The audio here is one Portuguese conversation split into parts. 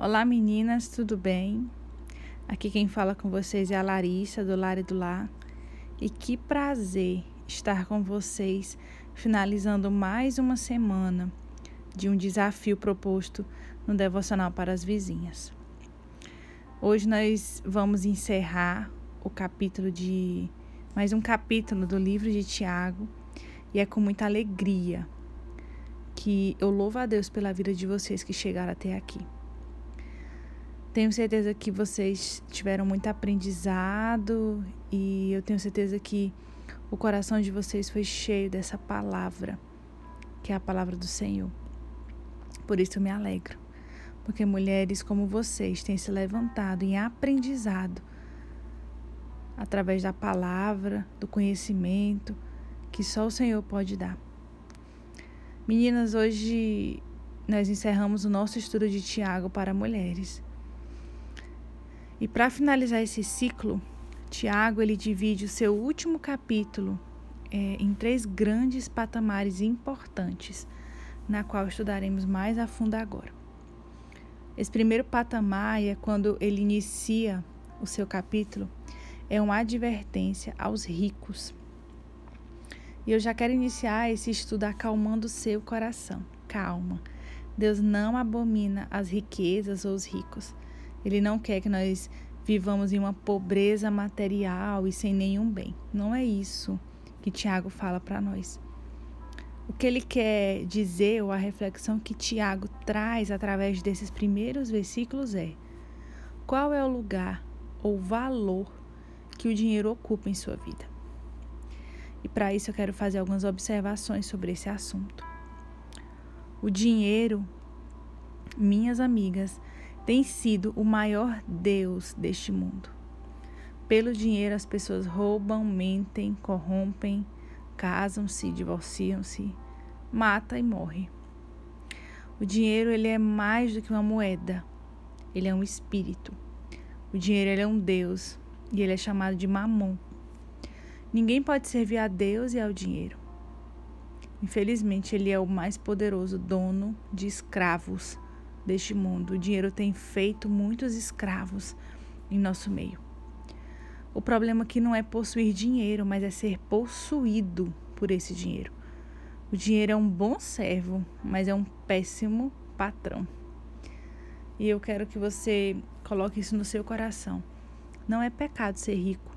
Olá meninas, tudo bem? Aqui quem fala com vocês é a Larissa do Lar e do Lar. E que prazer estar com vocês finalizando mais uma semana de um desafio proposto no Devocional para as Vizinhas. Hoje nós vamos encerrar o capítulo de mais um capítulo do livro de Tiago e é com muita alegria que eu louvo a Deus pela vida de vocês que chegaram até aqui. Tenho certeza que vocês tiveram muito aprendizado e eu tenho certeza que o coração de vocês foi cheio dessa palavra, que é a palavra do Senhor. Por isso eu me alegro, porque mulheres como vocês têm se levantado em aprendizado através da palavra, do conhecimento que só o Senhor pode dar. Meninas, hoje nós encerramos o nosso estudo de Tiago para mulheres. E para finalizar esse ciclo, Tiago ele divide o seu último capítulo é, em três grandes patamares importantes, na qual estudaremos mais a fundo agora. Esse primeiro patamar é quando ele inicia o seu capítulo, é uma advertência aos ricos. E eu já quero iniciar esse estudo acalmando o seu coração. Calma. Deus não abomina as riquezas ou os ricos. Ele não quer que nós vivamos em uma pobreza material e sem nenhum bem. Não é isso que Tiago fala para nós. O que ele quer dizer, ou a reflexão que Tiago traz através desses primeiros versículos é: qual é o lugar ou valor que o dinheiro ocupa em sua vida? E para isso eu quero fazer algumas observações sobre esse assunto. O dinheiro, minhas amigas, tem sido o maior Deus deste mundo. Pelo dinheiro, as pessoas roubam, mentem, corrompem, casam-se, divorciam-se, mata e morre. O dinheiro ele é mais do que uma moeda. Ele é um espírito. O dinheiro ele é um Deus e ele é chamado de mamon. Ninguém pode servir a Deus e ao dinheiro. Infelizmente, ele é o mais poderoso dono de escravos deste mundo. O dinheiro tem feito muitos escravos em nosso meio. O problema aqui não é possuir dinheiro, mas é ser possuído por esse dinheiro. O dinheiro é um bom servo, mas é um péssimo patrão. E eu quero que você coloque isso no seu coração. Não é pecado ser rico.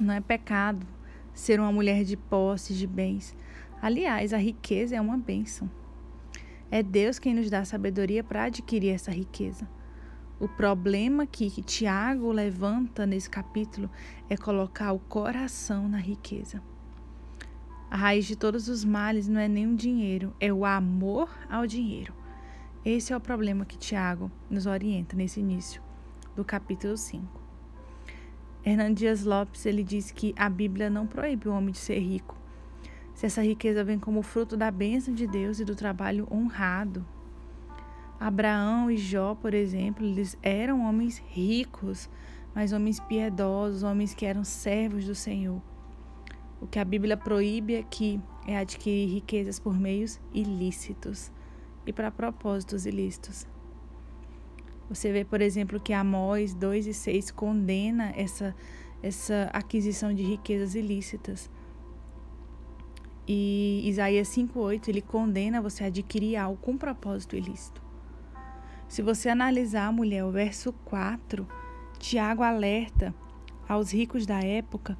Não é pecado ser uma mulher de posses, de bens. Aliás, a riqueza é uma bênção. É Deus quem nos dá sabedoria para adquirir essa riqueza. O problema aqui que Tiago levanta nesse capítulo é colocar o coração na riqueza. A raiz de todos os males não é nem o dinheiro, é o amor ao dinheiro. Esse é o problema que Tiago nos orienta nesse início do capítulo 5. Hernandes Dias Lopes ele diz que a Bíblia não proíbe o homem de ser rico, se essa riqueza vem como fruto da bênção de Deus e do trabalho honrado. Abraão e Jó, por exemplo, eles eram homens ricos, mas homens piedosos, homens que eram servos do Senhor. O que a Bíblia proíbe aqui é adquirir riquezas por meios ilícitos e para propósitos ilícitos. Você vê, por exemplo, que Amós 2 e 6 condena essa, essa aquisição de riquezas ilícitas. E Isaías 5:8 ele condena você a adquirir algo com propósito ilícito. Se você analisar, mulher, o verso 4, Tiago alerta aos ricos da época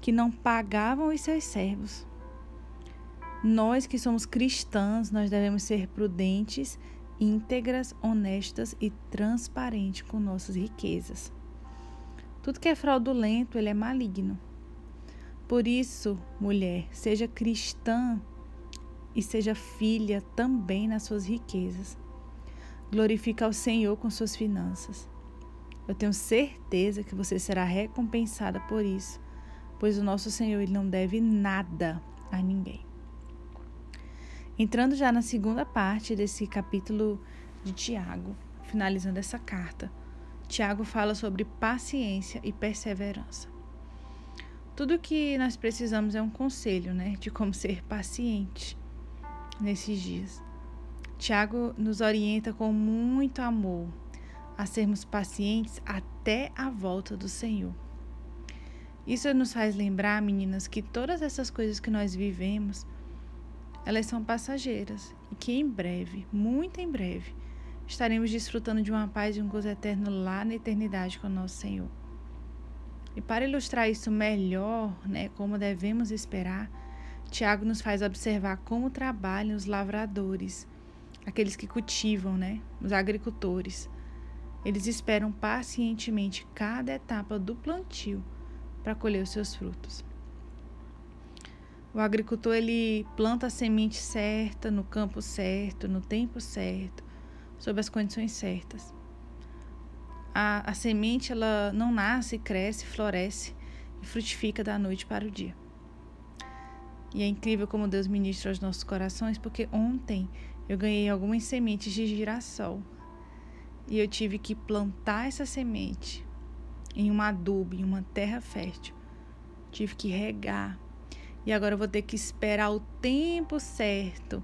que não pagavam os seus servos. Nós que somos cristãs, nós devemos ser prudentes, íntegras, honestas e transparentes com nossas riquezas. Tudo que é fraudulento, ele é maligno. Por isso, mulher, seja cristã e seja filha também nas suas riquezas. Glorifica ao Senhor com suas finanças. Eu tenho certeza que você será recompensada por isso, pois o nosso Senhor ele não deve nada a ninguém. Entrando já na segunda parte desse capítulo de Tiago, finalizando essa carta, Tiago fala sobre paciência e perseverança. Tudo que nós precisamos é um conselho, né, de como ser paciente nesses dias. Tiago nos orienta com muito amor a sermos pacientes até a volta do Senhor. Isso nos faz lembrar, meninas, que todas essas coisas que nós vivemos, elas são passageiras e que em breve, muito em breve, estaremos desfrutando de uma paz e um gozo eterno lá na eternidade com o nosso Senhor. E para ilustrar isso melhor, né, como devemos esperar, Tiago nos faz observar como trabalham os lavradores, aqueles que cultivam, né, os agricultores. Eles esperam pacientemente cada etapa do plantio para colher os seus frutos. O agricultor ele planta a semente certa, no campo certo, no tempo certo, sob as condições certas. A, a semente ela não nasce, cresce, floresce e frutifica da noite para o dia. E é incrível como Deus ministra aos nossos corações, porque ontem eu ganhei algumas sementes de girassol e eu tive que plantar essa semente em uma adubo, em uma terra fértil. Tive que regar. E agora eu vou ter que esperar o tempo certo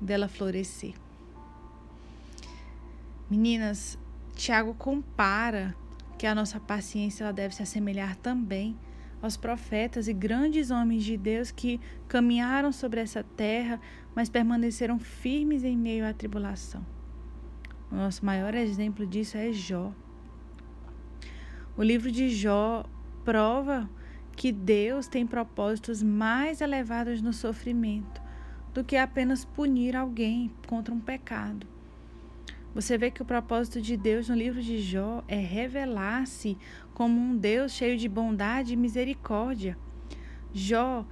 dela florescer. Meninas, Tiago compara que a nossa paciência ela deve se assemelhar também aos profetas e grandes homens de Deus que caminharam sobre essa terra, mas permaneceram firmes em meio à tribulação. O nosso maior exemplo disso é Jó. O livro de Jó prova que Deus tem propósitos mais elevados no sofrimento do que apenas punir alguém contra um pecado. Você vê que o propósito de Deus no livro de Jó é revelar-se como um Deus cheio de bondade e misericórdia. Jó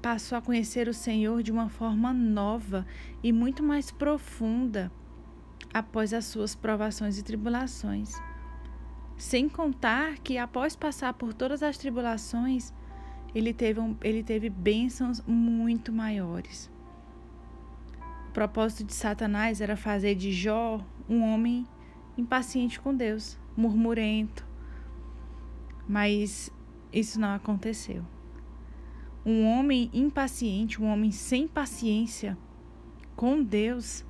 passou a conhecer o Senhor de uma forma nova e muito mais profunda após as suas provações e tribulações. Sem contar que após passar por todas as tribulações, ele teve, um, ele teve bênçãos muito maiores propósito de Satanás era fazer de Jó um homem impaciente com Deus, murmurento. Mas isso não aconteceu. Um homem impaciente, um homem sem paciência com Deus,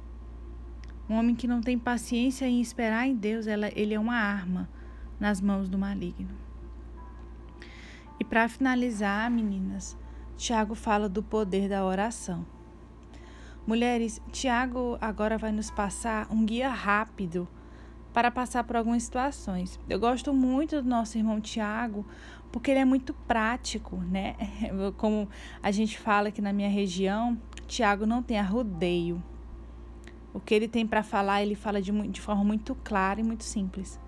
um homem que não tem paciência em esperar em Deus, ela, ele é uma arma nas mãos do maligno. E para finalizar, meninas, Tiago fala do poder da oração. Mulheres, Tiago agora vai nos passar um guia rápido para passar por algumas situações. Eu gosto muito do nosso irmão Tiago, porque ele é muito prático, né? Como a gente fala aqui na minha região, Tiago não tem arrudeio. O que ele tem para falar, ele fala de, de forma muito clara e muito simples.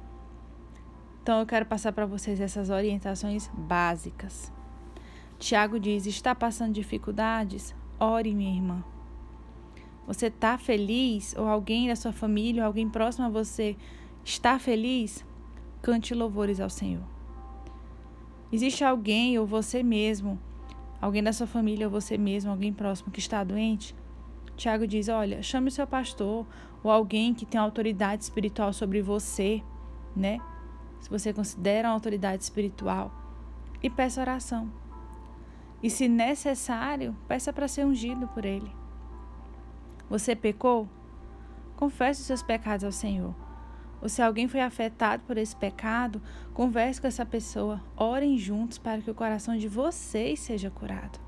Então eu quero passar para vocês essas orientações básicas. Tiago diz: está passando dificuldades? Ore, minha irmã. Você está feliz? Ou alguém da sua família, ou alguém próximo a você está feliz? Cante louvores ao Senhor. Existe alguém ou você mesmo, alguém da sua família ou você mesmo, alguém próximo que está doente? Tiago diz: Olha, chame o seu pastor ou alguém que tem autoridade espiritual sobre você, né? Se você considera uma autoridade espiritual, e peça oração. E se necessário, peça para ser ungido por ele. Você pecou? Confesse os seus pecados ao Senhor. Ou se alguém foi afetado por esse pecado, converse com essa pessoa, orem juntos para que o coração de vocês seja curado.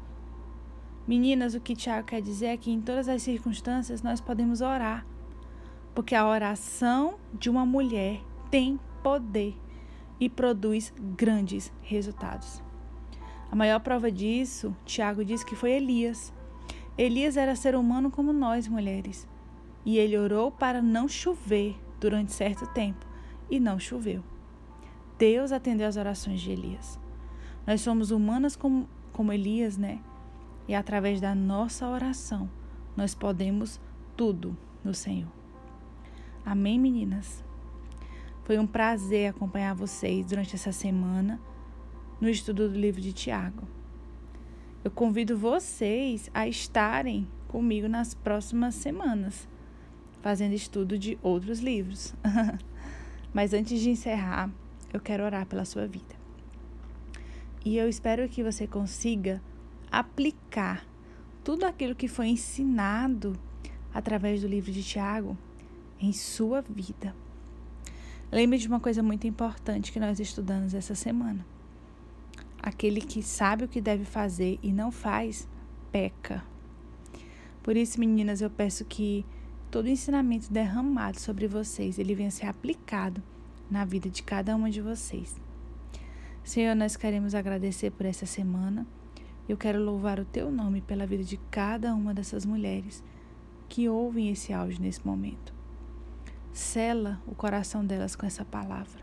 Meninas, o que Tiago quer dizer é que em todas as circunstâncias nós podemos orar, porque a oração de uma mulher tem poder e produz grandes resultados. A maior prova disso, Tiago diz que foi Elias. Elias era ser humano como nós, mulheres, e ele orou para não chover durante certo tempo, e não choveu. Deus atendeu as orações de Elias. Nós somos humanas como, como Elias, né? E através da nossa oração, nós podemos tudo no Senhor. Amém, meninas? Foi um prazer acompanhar vocês durante essa semana no estudo do livro de Tiago. Eu convido vocês a estarem comigo nas próximas semanas, fazendo estudo de outros livros. Mas antes de encerrar, eu quero orar pela sua vida. E eu espero que você consiga aplicar tudo aquilo que foi ensinado através do livro de Tiago em sua vida. Lembre de uma coisa muito importante que nós estudamos essa semana. Aquele que sabe o que deve fazer e não faz, peca. Por isso, meninas, eu peço que todo o ensinamento derramado sobre vocês, ele venha ser aplicado na vida de cada uma de vocês. Senhor, nós queremos agradecer por essa semana. Eu quero louvar o teu nome pela vida de cada uma dessas mulheres que ouvem esse áudio nesse momento. Sela o coração delas com essa palavra.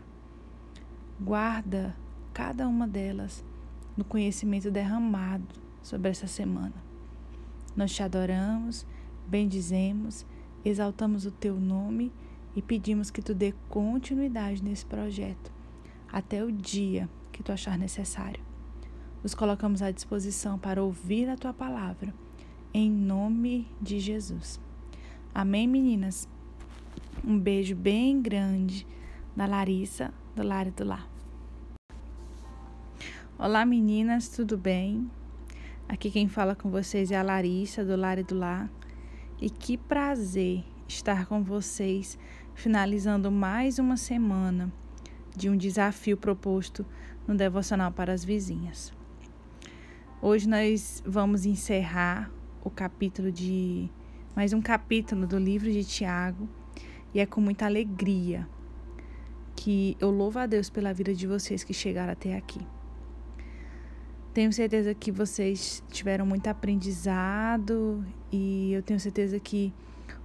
Guarda cada uma delas no conhecimento derramado sobre essa semana. Nós te adoramos, bendizemos, exaltamos o teu nome e pedimos que tu dê continuidade nesse projeto até o dia que tu achar necessário. Nos colocamos à disposição para ouvir a tua palavra, em nome de Jesus. Amém, meninas? Um beijo bem grande da Larissa, do Lar do Lar. Olá, meninas, tudo bem? Aqui quem fala com vocês é a Larissa, do Lar do Lar. E que prazer estar com vocês, finalizando mais uma semana de um desafio proposto no Devocional para as Vizinhas. Hoje nós vamos encerrar o capítulo de. mais um capítulo do livro de Tiago e é com muita alegria que eu louvo a Deus pela vida de vocês que chegaram até aqui. Tenho certeza que vocês tiveram muito aprendizado e eu tenho certeza que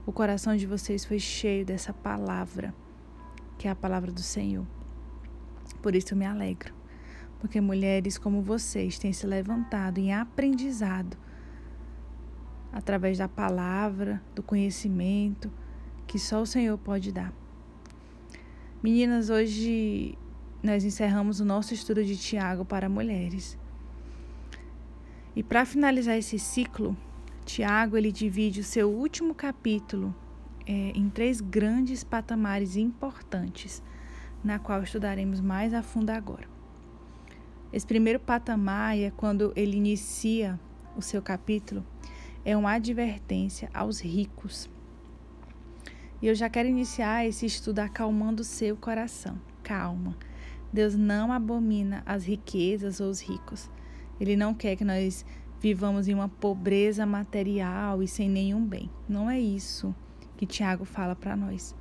o coração de vocês foi cheio dessa palavra, que é a palavra do Senhor. Por isso eu me alegro, porque mulheres como vocês têm se levantado em aprendizado através da palavra, do conhecimento que só o Senhor pode dar. Meninas, hoje nós encerramos o nosso estudo de Tiago para mulheres. E para finalizar esse ciclo, Tiago ele divide o seu último capítulo é, em três grandes patamares importantes, na qual estudaremos mais a fundo agora. Esse primeiro patamar é quando ele inicia o seu capítulo, é uma advertência aos ricos e eu já quero iniciar esse estudo acalmando o seu coração. Calma. Deus não abomina as riquezas ou os ricos. Ele não quer que nós vivamos em uma pobreza material e sem nenhum bem. Não é isso que Tiago fala para nós.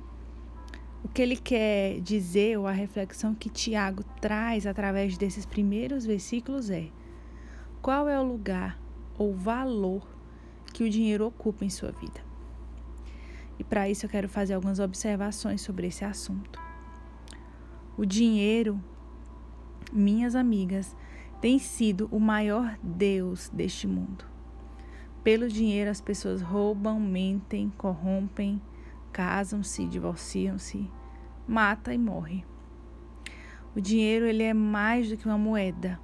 O que ele quer dizer, ou a reflexão que Tiago traz através desses primeiros versículos é: qual é o lugar ou valor que o dinheiro ocupa em sua vida? E para isso eu quero fazer algumas observações sobre esse assunto. O dinheiro, minhas amigas, tem sido o maior Deus deste mundo. Pelo dinheiro as pessoas roubam, mentem, corrompem, casam-se, divorciam-se, mata e morre. O dinheiro ele é mais do que uma moeda.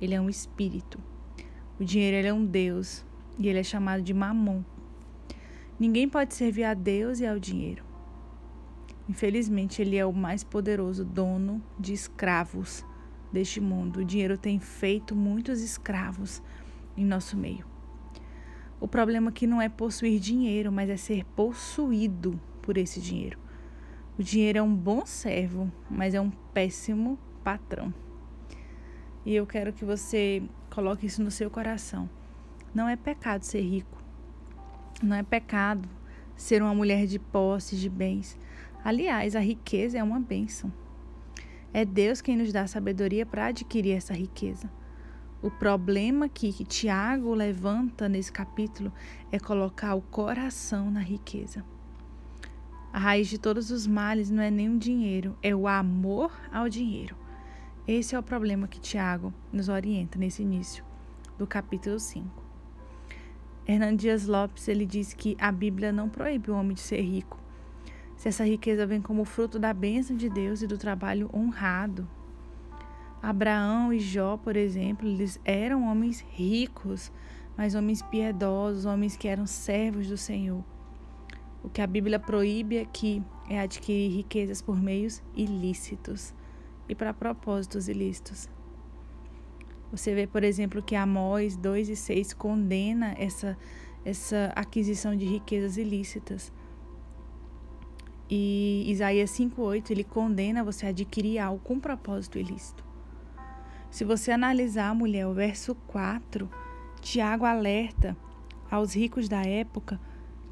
Ele é um espírito. O dinheiro ele é um Deus e ele é chamado de Mamon. Ninguém pode servir a Deus e ao dinheiro. Infelizmente, ele é o mais poderoso dono de escravos deste mundo. O dinheiro tem feito muitos escravos em nosso meio. O problema aqui não é possuir dinheiro, mas é ser possuído por esse dinheiro. O dinheiro é um bom servo, mas é um péssimo patrão. E eu quero que você coloque isso no seu coração. Não é pecado ser rico. Não é pecado ser uma mulher de posses, de bens. Aliás, a riqueza é uma bênção. É Deus quem nos dá sabedoria para adquirir essa riqueza. O problema aqui que Tiago levanta nesse capítulo é colocar o coração na riqueza. A raiz de todos os males não é nem o dinheiro, é o amor ao dinheiro. Esse é o problema que Tiago nos orienta nesse início do capítulo 5. Hernando Dias Lopes ele diz que a Bíblia não proíbe o homem de ser rico. Se essa riqueza vem como fruto da bênção de Deus e do trabalho honrado. Abraão e Jó, por exemplo, eles eram homens ricos, mas homens piedosos, homens que eram servos do Senhor. O que a Bíblia proíbe aqui é adquirir riquezas por meios ilícitos e para propósitos ilícitos. Você vê, por exemplo, que Amós 2 e 6 condena essa, essa aquisição de riquezas ilícitas. E Isaías 5:8 ele condena você a adquirir algo com propósito ilícito. Se você analisar, mulher, o verso 4, Tiago alerta aos ricos da época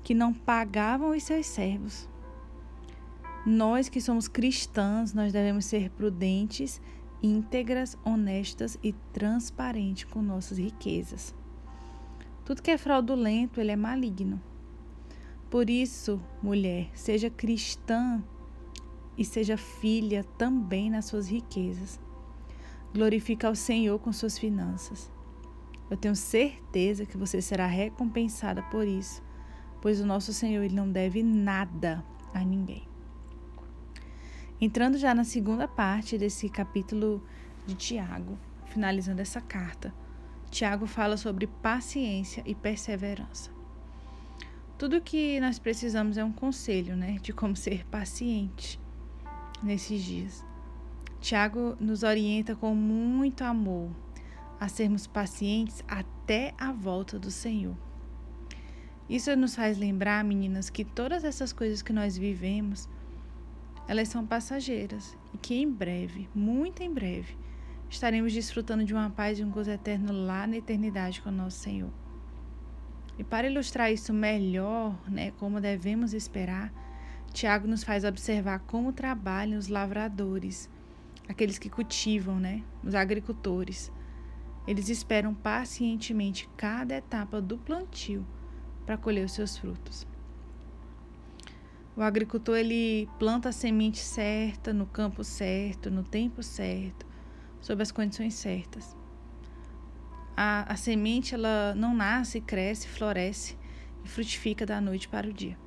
que não pagavam os seus servos. Nós que somos cristãs, nós devemos ser prudentes, íntegras, honestas e transparentes com nossas riquezas. Tudo que é fraudulento, ele é maligno. Por isso, mulher, seja cristã e seja filha também nas suas riquezas. Glorifica ao Senhor com suas finanças. Eu tenho certeza que você será recompensada por isso, pois o nosso Senhor ele não deve nada a ninguém. Entrando já na segunda parte desse capítulo de Tiago, finalizando essa carta, Tiago fala sobre paciência e perseverança. Tudo que nós precisamos é um conselho, né, de como ser paciente nesses dias. Tiago nos orienta com muito amor a sermos pacientes até a volta do Senhor. Isso nos faz lembrar, meninas, que todas essas coisas que nós vivemos, elas são passageiras e que em breve, muito em breve, estaremos desfrutando de uma paz e um gozo eterno lá na eternidade com o nosso Senhor. E para ilustrar isso melhor, né, como devemos esperar, Tiago nos faz observar como trabalham os lavradores, aqueles que cultivam, né, os agricultores. Eles esperam pacientemente cada etapa do plantio para colher os seus frutos. O agricultor ele planta a semente certa, no campo certo, no tempo certo, sob as condições certas. A, a semente ela não nasce, cresce, floresce e frutifica da noite para o dia.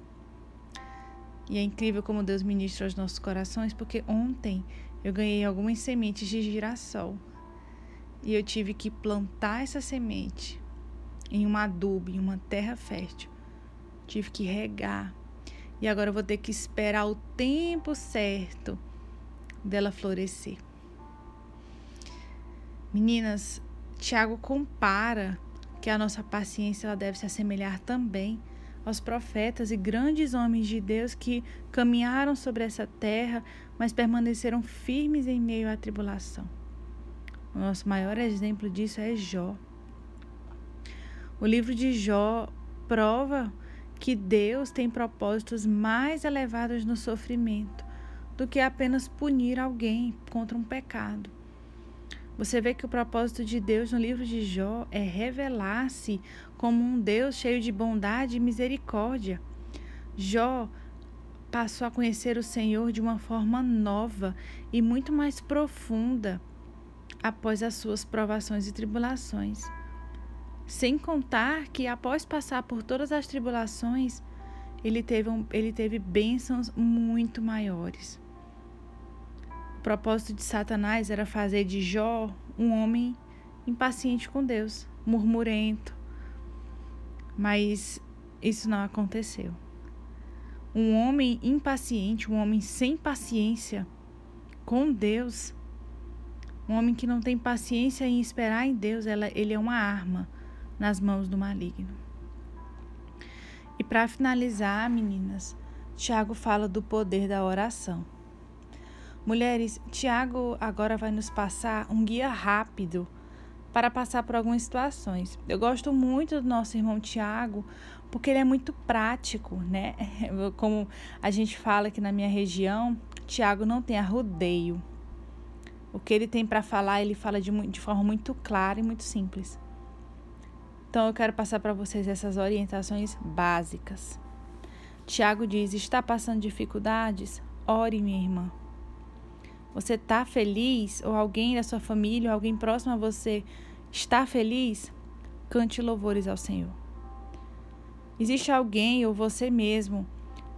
E é incrível como Deus ministra aos nossos corações, porque ontem eu ganhei algumas sementes de girassol e eu tive que plantar essa semente em uma adubo, em uma terra fértil. Tive que regar, e agora eu vou ter que esperar o tempo certo dela florescer. Meninas, Tiago compara que a nossa paciência ela deve se assemelhar também aos profetas e grandes homens de Deus que caminharam sobre essa terra, mas permaneceram firmes em meio à tribulação. O nosso maior exemplo disso é Jó. O livro de Jó prova que Deus tem propósitos mais elevados no sofrimento do que apenas punir alguém contra um pecado. Você vê que o propósito de Deus no livro de Jó é revelar-se como um Deus cheio de bondade e misericórdia. Jó passou a conhecer o Senhor de uma forma nova e muito mais profunda após as suas provações e tribulações. Sem contar que após passar por todas as tribulações, ele teve, um, ele teve bênçãos muito maiores. Propósito de Satanás era fazer de Jó um homem impaciente com Deus, murmurento. Mas isso não aconteceu. Um homem impaciente, um homem sem paciência com Deus, um homem que não tem paciência em esperar em Deus, ela, ele é uma arma nas mãos do maligno. E para finalizar, meninas, Tiago fala do poder da oração. Mulheres, Tiago agora vai nos passar um guia rápido para passar por algumas situações. Eu gosto muito do nosso irmão Tiago, porque ele é muito prático, né? Como a gente fala aqui na minha região, Tiago não tem arrudeio. O que ele tem para falar, ele fala de, de forma muito clara e muito simples. Então eu quero passar para vocês essas orientações básicas. Tiago diz: está passando dificuldades? Ore, minha irmã. Você está feliz? Ou alguém da sua família, ou alguém próximo a você está feliz? Cante louvores ao Senhor. Existe alguém ou você mesmo,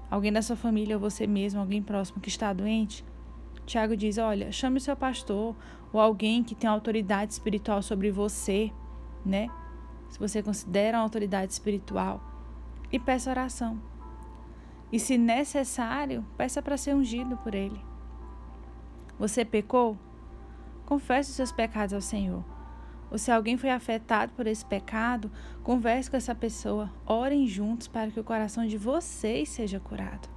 alguém da sua família ou você mesmo, alguém próximo que está doente? Tiago diz: olha, chame o seu pastor ou alguém que tem autoridade espiritual sobre você, né? se você considera uma autoridade espiritual, e peça oração. E se necessário, peça para ser ungido por Ele. Você pecou? Confesse os seus pecados ao Senhor. ou se alguém foi afetado por esse pecado, converse com essa pessoa, orem juntos para que o coração de vocês seja curado.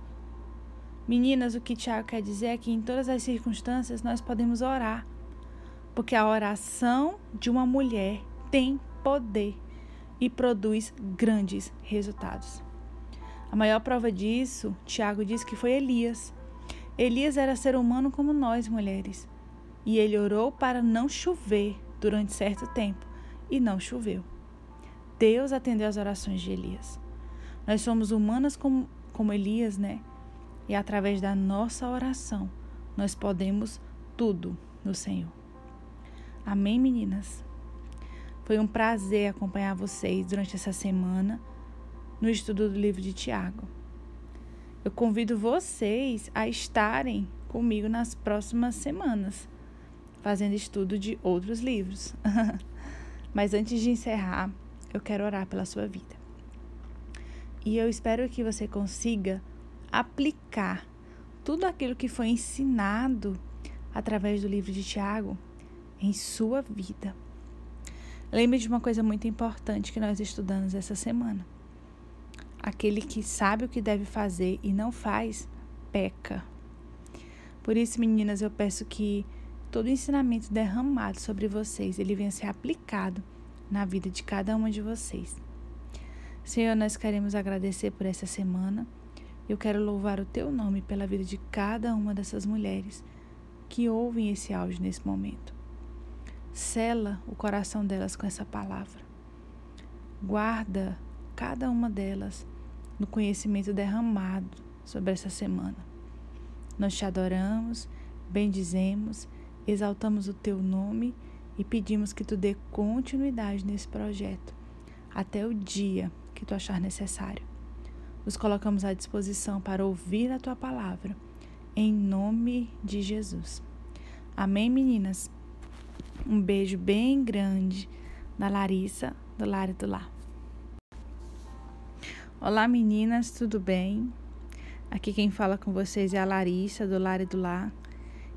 Meninas, o que Tiago quer dizer é que em todas as circunstâncias nós podemos orar, porque a oração de uma mulher tem poder e produz grandes resultados. A maior prova disso, Tiago diz que foi Elias. Elias era ser humano como nós, mulheres, e ele orou para não chover durante certo tempo e não choveu. Deus atendeu as orações de Elias. Nós somos humanas como, como Elias, né? E através da nossa oração, nós podemos tudo no Senhor. Amém, meninas? Foi um prazer acompanhar vocês durante essa semana no estudo do livro de Tiago. Eu convido vocês a estarem comigo nas próximas semanas fazendo estudo de outros livros. Mas antes de encerrar, eu quero orar pela sua vida. E eu espero que você consiga aplicar tudo aquilo que foi ensinado através do livro de Tiago em sua vida. Lembre de uma coisa muito importante que nós estudamos essa semana. Aquele que sabe o que deve fazer e não faz, peca. Por isso, meninas, eu peço que todo o ensinamento derramado sobre vocês, ele venha ser aplicado na vida de cada uma de vocês. Senhor, nós queremos agradecer por essa semana. Eu quero louvar o teu nome pela vida de cada uma dessas mulheres que ouvem esse áudio nesse momento. Sela o coração delas com essa palavra. Guarda cada uma delas no conhecimento derramado sobre essa semana. Nós te adoramos, bendizemos exaltamos o teu nome e pedimos que tu dê continuidade nesse projeto até o dia que tu achar necessário. Nos colocamos à disposição para ouvir a tua palavra, em nome de Jesus. Amém, meninas? Um beijo bem grande da Larissa, do Lar do Lar. Olá, meninas, tudo bem? Aqui quem fala com vocês é a Larissa, do Lar do Lar.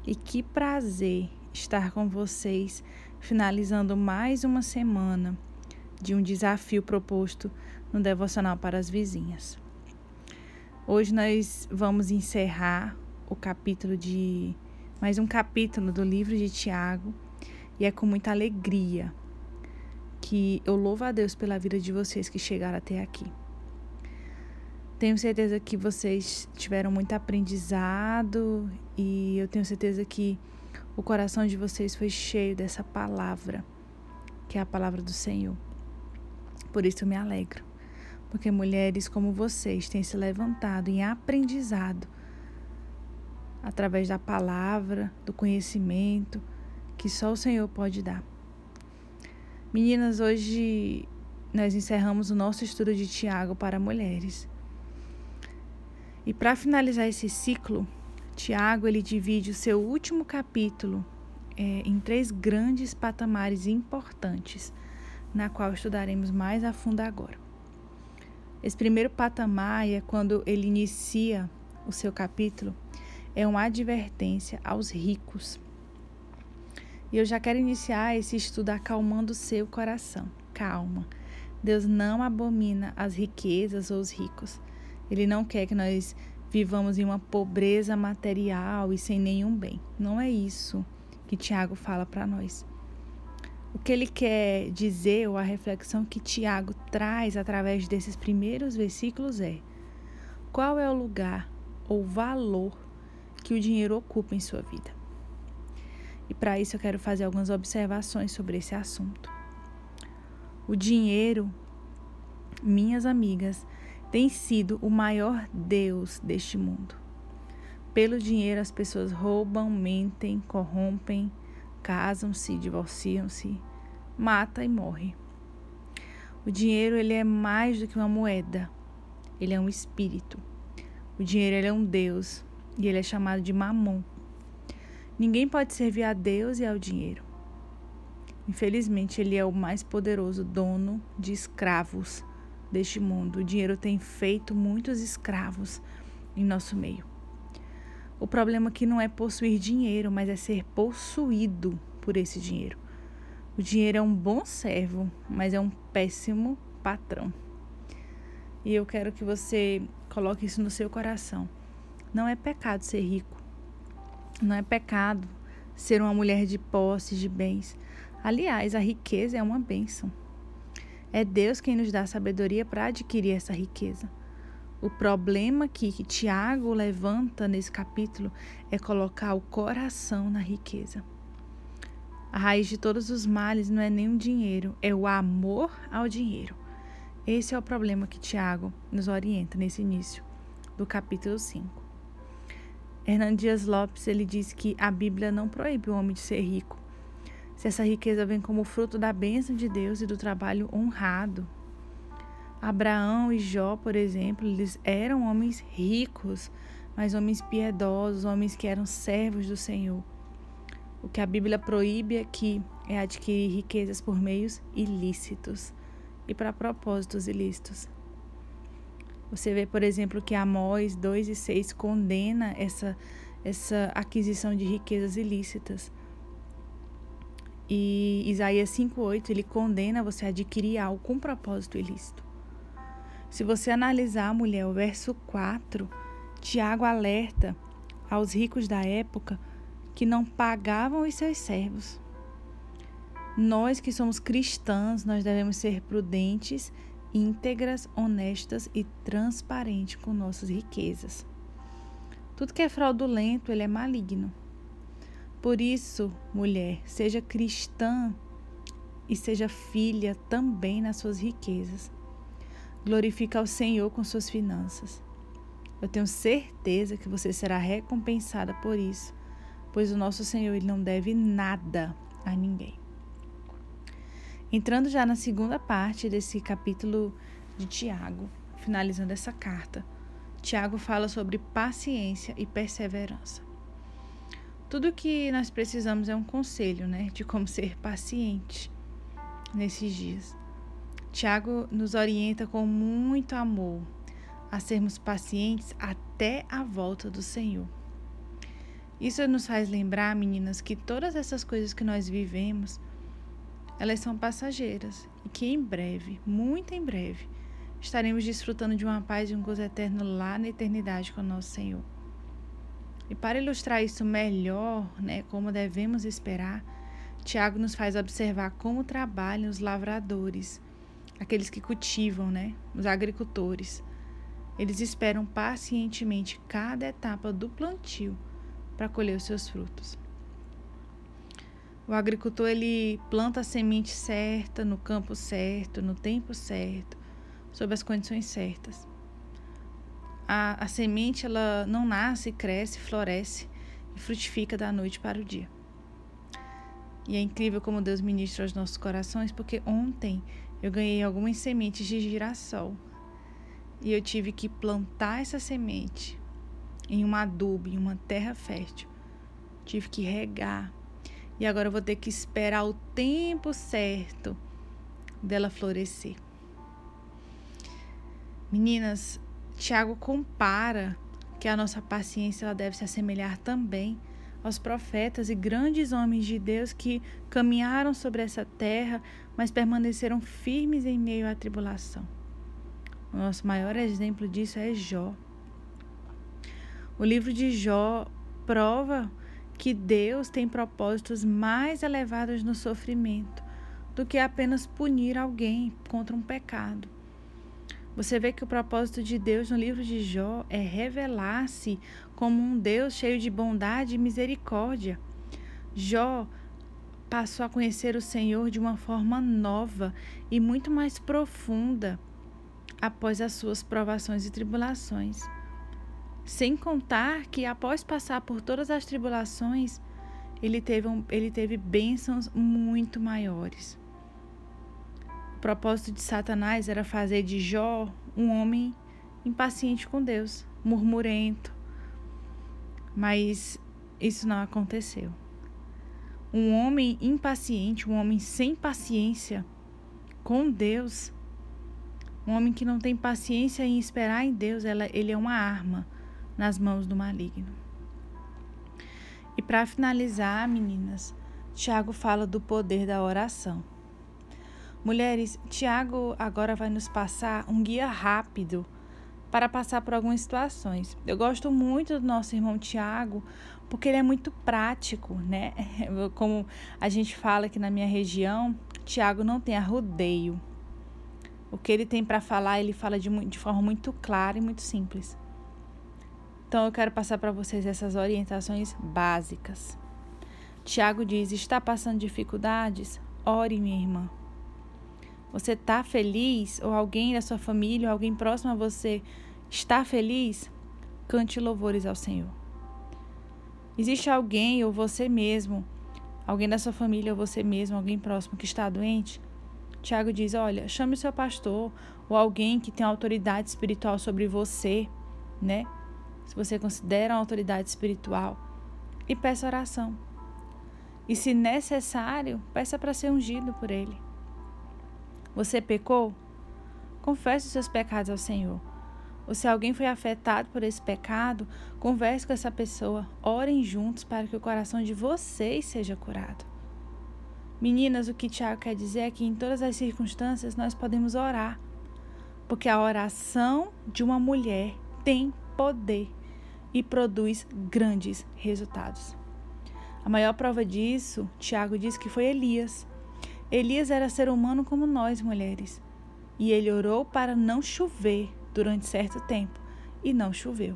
E que prazer estar com vocês, finalizando mais uma semana de um desafio proposto no Devocional para as Vizinhas. Hoje nós vamos encerrar o capítulo de. mais um capítulo do livro de Tiago, e é com muita alegria que eu louvo a Deus pela vida de vocês que chegaram até aqui. Tenho certeza que vocês tiveram muito aprendizado e eu tenho certeza que o coração de vocês foi cheio dessa palavra, que é a palavra do Senhor. Por isso eu me alegro, porque mulheres como vocês têm se levantado em aprendizado através da palavra, do conhecimento que só o Senhor pode dar. Meninas, hoje nós encerramos o nosso estudo de Tiago para mulheres. E para finalizar esse ciclo, Tiago ele divide o seu último capítulo é, em três grandes patamares importantes, na qual estudaremos mais a fundo agora. Esse primeiro patamar é quando ele inicia o seu capítulo, é uma advertência aos ricos. E eu já quero iniciar esse estudo acalmando o seu coração. Calma. Deus não abomina as riquezas ou os ricos. Ele não quer que nós vivamos em uma pobreza material e sem nenhum bem. Não é isso que Tiago fala para nós. O que ele quer dizer, ou a reflexão que Tiago traz através desses primeiros versículos é: qual é o lugar ou valor que o dinheiro ocupa em sua vida? E para isso eu quero fazer algumas observações sobre esse assunto. O dinheiro, minhas amigas, tem sido o maior Deus deste mundo. Pelo dinheiro, as pessoas roubam, mentem, corrompem, casam-se, divorciam-se, mata e morre. O dinheiro ele é mais do que uma moeda. Ele é um espírito. O dinheiro ele é um Deus e ele é chamado de mamon. Ninguém pode servir a Deus e ao dinheiro. Infelizmente, ele é o mais poderoso dono de escravos deste mundo. O dinheiro tem feito muitos escravos em nosso meio. O problema aqui não é possuir dinheiro, mas é ser possuído por esse dinheiro. O dinheiro é um bom servo, mas é um péssimo patrão. E eu quero que você coloque isso no seu coração. Não é pecado ser rico. Não é pecado ser uma mulher de posses, de bens. Aliás, a riqueza é uma bênção. É Deus quem nos dá sabedoria para adquirir essa riqueza. O problema aqui que Tiago levanta nesse capítulo é colocar o coração na riqueza. A raiz de todos os males não é nem o dinheiro, é o amor ao dinheiro. Esse é o problema que Tiago nos orienta nesse início do capítulo 5. Hernando Dias Lopes ele diz que a Bíblia não proíbe o homem de ser rico, se essa riqueza vem como fruto da bênção de Deus e do trabalho honrado. Abraão e Jó, por exemplo, eles eram homens ricos, mas homens piedosos, homens que eram servos do Senhor. O que a Bíblia proíbe aqui é adquirir riquezas por meios ilícitos e para propósitos ilícitos. Você vê, por exemplo, que Amós 2 e 6 condena essa, essa aquisição de riquezas ilícitas. E Isaías 5,8 ele condena você a adquirir algo com propósito ilícito. Se você analisar, mulher, o verso 4, Tiago alerta aos ricos da época que não pagavam os seus servos. Nós que somos cristãs, nós devemos ser prudentes, íntegras, honestas e transparentes com nossas riquezas. Tudo que é fraudulento, ele é maligno. Por isso, mulher, seja cristã e seja filha também nas suas riquezas. Glorifica ao Senhor com suas finanças. Eu tenho certeza que você será recompensada por isso pois o nosso Senhor ele não deve nada a ninguém. Entrando já na segunda parte desse capítulo de Tiago, finalizando essa carta, Tiago fala sobre paciência e perseverança. Tudo que nós precisamos é um conselho, né, de como ser paciente nesses dias. Tiago nos orienta com muito amor a sermos pacientes até a volta do Senhor. Isso nos faz lembrar, meninas, que todas essas coisas que nós vivemos, elas são passageiras e que em breve, muito em breve, estaremos desfrutando de uma paz e um gozo eterno lá na eternidade com o nosso Senhor. E para ilustrar isso melhor, né, como devemos esperar, Tiago nos faz observar como trabalham os lavradores, aqueles que cultivam, né, os agricultores. Eles esperam pacientemente cada etapa do plantio para colher os seus frutos. O agricultor ele planta a semente certa, no campo certo, no tempo certo, sob as condições certas. A, a semente ela não nasce, cresce, floresce e frutifica da noite para o dia. E é incrível como Deus ministra aos nossos corações, porque ontem eu ganhei algumas sementes de girassol e eu tive que plantar essa semente em uma adubo, em uma terra fértil. Tive que regar. E agora eu vou ter que esperar o tempo certo dela florescer. Meninas, Tiago compara que a nossa paciência ela deve se assemelhar também aos profetas e grandes homens de Deus que caminharam sobre essa terra, mas permaneceram firmes em meio à tribulação. O nosso maior exemplo disso é Jó. O livro de Jó prova que Deus tem propósitos mais elevados no sofrimento do que apenas punir alguém contra um pecado. Você vê que o propósito de Deus no livro de Jó é revelar-se como um Deus cheio de bondade e misericórdia. Jó passou a conhecer o Senhor de uma forma nova e muito mais profunda após as suas provações e tribulações. Sem contar que após passar por todas as tribulações, ele teve, um, ele teve bênçãos muito maiores. Propósito de Satanás era fazer de Jó um homem impaciente com Deus, murmurento. Mas isso não aconteceu. Um homem impaciente, um homem sem paciência com Deus, um homem que não tem paciência em esperar em Deus, ela, ele é uma arma nas mãos do maligno. E para finalizar, meninas, Tiago fala do poder da oração. Mulheres, Tiago agora vai nos passar um guia rápido para passar por algumas situações. Eu gosto muito do nosso irmão Tiago porque ele é muito prático, né? Como a gente fala aqui na minha região, Tiago não tem arrudeio. O que ele tem para falar, ele fala de, de forma muito clara e muito simples. Então eu quero passar para vocês essas orientações básicas. Tiago diz: está passando dificuldades? Ore, minha irmã. Você está feliz? Ou alguém da sua família, ou alguém próximo a você está feliz? Cante louvores ao Senhor. Existe alguém ou você mesmo, alguém da sua família ou você mesmo, alguém próximo que está doente? Tiago diz: Olha, chame o seu pastor ou alguém que tem autoridade espiritual sobre você, né? Se você considera uma autoridade espiritual, e peça oração. E se necessário, peça para ser ungido por ele. Você pecou? Confesse os seus pecados ao Senhor. Ou se alguém foi afetado por esse pecado, converse com essa pessoa, orem juntos para que o coração de vocês seja curado. Meninas, o que Tiago quer dizer é que em todas as circunstâncias nós podemos orar, porque a oração de uma mulher tem poder e produz grandes resultados. A maior prova disso, Tiago diz que foi Elias. Elias era ser humano como nós, mulheres, e ele orou para não chover durante certo tempo e não choveu.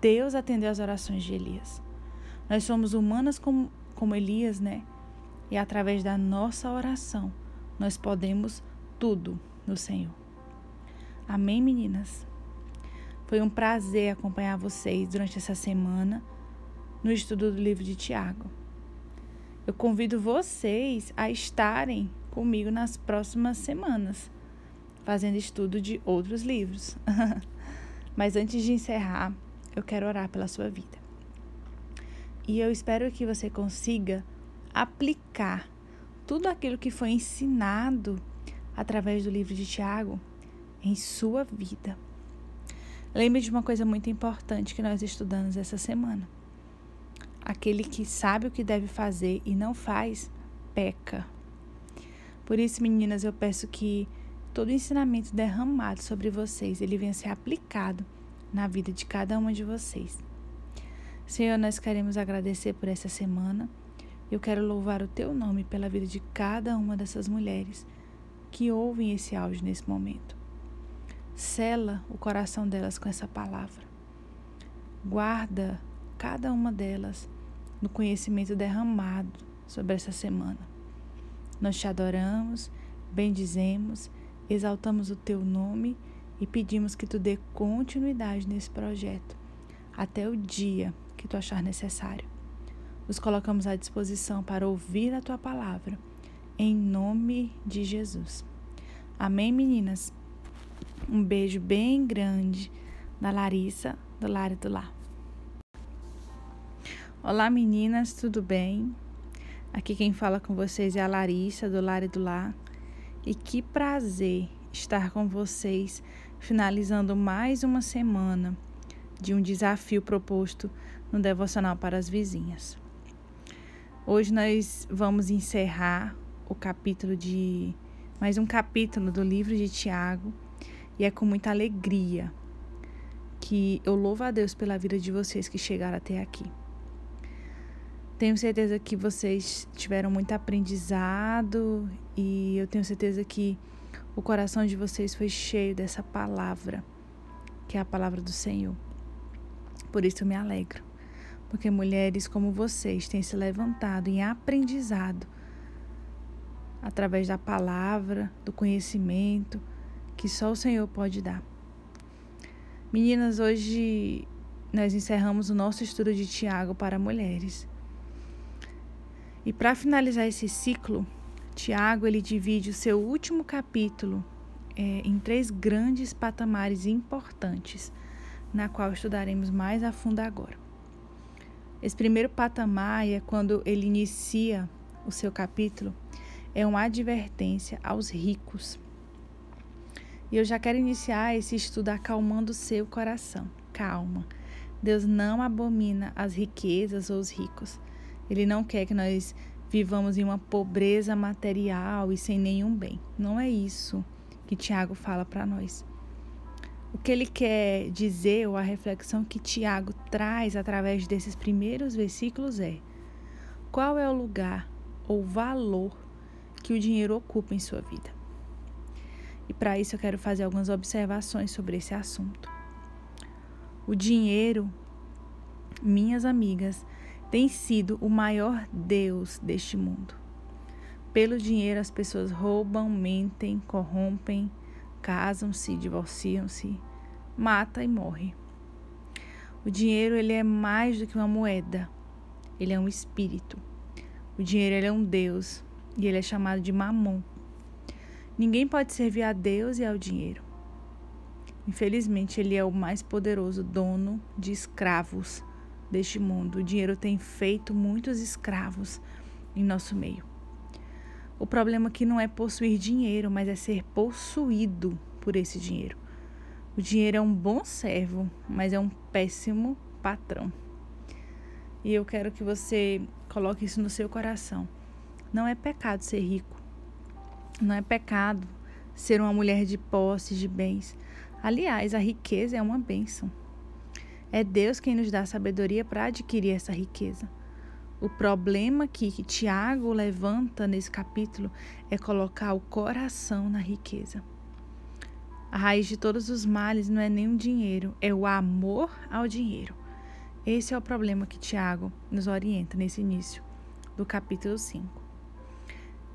Deus atendeu as orações de Elias. Nós somos humanas como, como Elias, né? E através da nossa oração, nós podemos tudo no Senhor. Amém, meninas? Foi um prazer acompanhar vocês durante essa semana no estudo do livro de Tiago. Eu convido vocês a estarem comigo nas próximas semanas, fazendo estudo de outros livros. Mas antes de encerrar, eu quero orar pela sua vida. E eu espero que você consiga aplicar tudo aquilo que foi ensinado através do livro de Tiago em sua vida. Lembre de uma coisa muito importante que nós estudamos essa semana. Aquele que sabe o que deve fazer e não faz, peca. Por isso, meninas, eu peço que todo o ensinamento derramado sobre vocês, ele venha ser aplicado na vida de cada uma de vocês. Senhor, nós queremos agradecer por essa semana eu quero louvar o teu nome pela vida de cada uma dessas mulheres que ouvem esse áudio nesse momento. Sela o coração delas com essa palavra. Guarda cada uma delas no conhecimento derramado sobre essa semana. Nós te adoramos, bendizemos, exaltamos o teu nome e pedimos que tu dê continuidade nesse projeto até o dia que tu achar necessário nos colocamos à disposição para ouvir a tua palavra. Em nome de Jesus. Amém, meninas? Um beijo bem grande da Larissa, do Lar do Lar. Olá, meninas, tudo bem? Aqui quem fala com vocês é a Larissa, do Lar do Lar. E que prazer estar com vocês, finalizando mais uma semana de um desafio proposto no Devocional para as Vizinhas. Hoje nós vamos encerrar o capítulo de mais um capítulo do livro de Tiago e é com muita alegria que eu louvo a Deus pela vida de vocês que chegaram até aqui. Tenho certeza que vocês tiveram muito aprendizado e eu tenho certeza que o coração de vocês foi cheio dessa palavra, que é a palavra do Senhor. Por isso eu me alegro porque mulheres como vocês têm se levantado em aprendizado através da palavra, do conhecimento que só o Senhor pode dar. Meninas, hoje nós encerramos o nosso estudo de Tiago para mulheres. E para finalizar esse ciclo, Tiago ele divide o seu último capítulo é, em três grandes patamares importantes, na qual estudaremos mais a fundo agora. Esse primeiro patamar é quando ele inicia o seu capítulo, é uma advertência aos ricos. E eu já quero iniciar esse estudo acalmando o seu coração. Calma. Deus não abomina as riquezas ou os ricos. Ele não quer que nós vivamos em uma pobreza material e sem nenhum bem. Não é isso que Tiago fala para nós. O que ele quer dizer, ou a reflexão que Tiago traz através desses primeiros versículos é: qual é o lugar ou valor que o dinheiro ocupa em sua vida? E para isso eu quero fazer algumas observações sobre esse assunto. O dinheiro, minhas amigas, tem sido o maior Deus deste mundo. Pelo dinheiro, as pessoas roubam, mentem, corrompem, casam-se, divorciam-se, matam e morrem. O dinheiro ele é mais do que uma moeda. Ele é um espírito. O dinheiro ele é um Deus e ele é chamado de mamon. Ninguém pode servir a Deus e ao dinheiro. Infelizmente, ele é o mais poderoso dono de escravos deste mundo. O dinheiro tem feito muitos escravos em nosso meio. O problema aqui não é possuir dinheiro, mas é ser possuído por esse dinheiro. O dinheiro é um bom servo, mas é um péssimo patrão. E eu quero que você coloque isso no seu coração. Não é pecado ser rico. Não é pecado ser uma mulher de posses, de bens. Aliás, a riqueza é uma bênção. É Deus quem nos dá sabedoria para adquirir essa riqueza. O problema que Tiago levanta nesse capítulo é colocar o coração na riqueza. A raiz de todos os males não é nem o dinheiro, é o amor ao dinheiro. Esse é o problema que Tiago nos orienta nesse início do capítulo 5.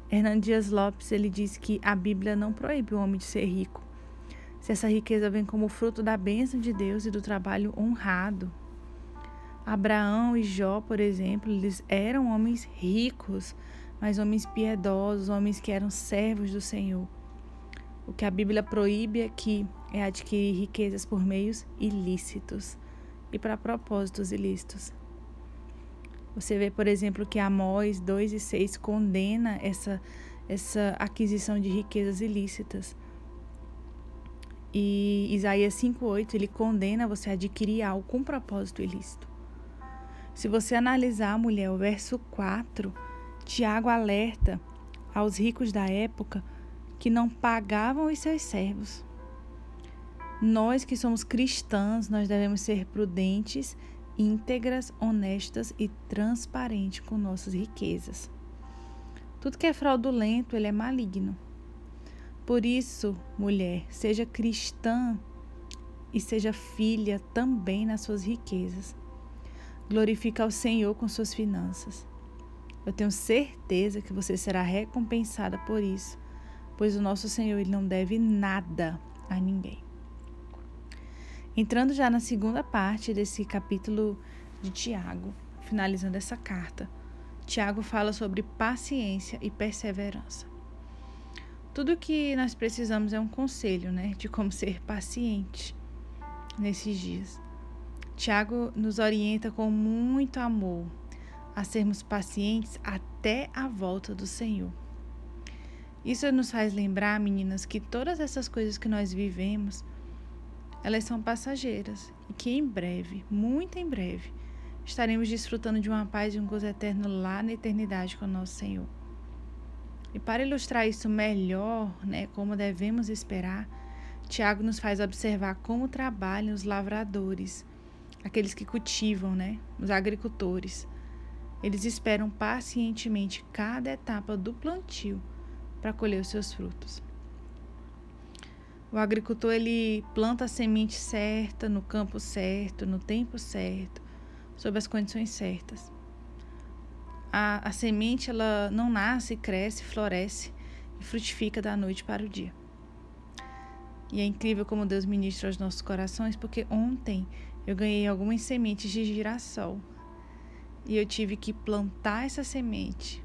Hernando Dias Lopes ele diz que a Bíblia não proíbe o homem de ser rico, se essa riqueza vem como fruto da bênção de Deus e do trabalho honrado. Abraão e Jó, por exemplo, eles eram homens ricos, mas homens piedosos, homens que eram servos do Senhor. O que a Bíblia proíbe aqui é adquirir riquezas por meios ilícitos e para propósitos ilícitos. Você vê, por exemplo, que Amós 2 e 6 condena essa, essa aquisição de riquezas ilícitas. E Isaías 5,8 ele condena você a adquirir algo com propósito ilícito. Se você analisar, mulher, o verso 4, Tiago alerta aos ricos da época que não pagavam os seus servos. Nós que somos cristãs, nós devemos ser prudentes, íntegras, honestas e transparentes com nossas riquezas. Tudo que é fraudulento, ele é maligno. Por isso, mulher, seja cristã e seja filha também nas suas riquezas. Glorifica ao Senhor com suas finanças. Eu tenho certeza que você será recompensada por isso pois o nosso Senhor ele não deve nada a ninguém. Entrando já na segunda parte desse capítulo de Tiago, finalizando essa carta, Tiago fala sobre paciência e perseverança. Tudo que nós precisamos é um conselho, né, de como ser paciente nesses dias. Tiago nos orienta com muito amor a sermos pacientes até a volta do Senhor. Isso nos faz lembrar, meninas, que todas essas coisas que nós vivemos, elas são passageiras e que em breve, muito em breve, estaremos desfrutando de uma paz e um gozo eterno lá na eternidade com o nosso Senhor. E para ilustrar isso melhor, né, como devemos esperar, Tiago nos faz observar como trabalham os lavradores, aqueles que cultivam, né, os agricultores. Eles esperam pacientemente cada etapa do plantio para colher os seus frutos. O agricultor ele planta a semente certa, no campo certo, no tempo certo, sob as condições certas. A, a semente ela não nasce, cresce, floresce e frutifica da noite para o dia. E é incrível como Deus ministra aos nossos corações, porque ontem eu ganhei algumas sementes de girassol e eu tive que plantar essa semente